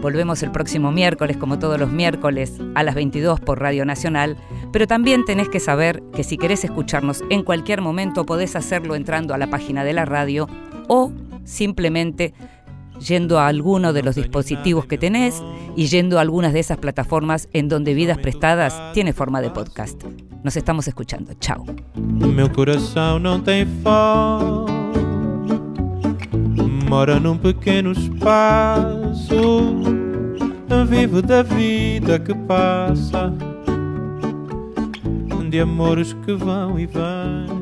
Volvemos el próximo miércoles, como todos los miércoles, a las 22 por Radio Nacional, pero también tenés que saber que si querés escucharnos en cualquier momento podés hacerlo entrando a la página de la radio o simplemente yendo a alguno de los dispositivos que tenés y yendo a algunas de esas plataformas en donde Vidas Prestadas tiene forma de podcast. Nos estamos escuchando. Chao. Mora num pequeno espaço. Vivo da vida que passa, de amores que vão e vêm.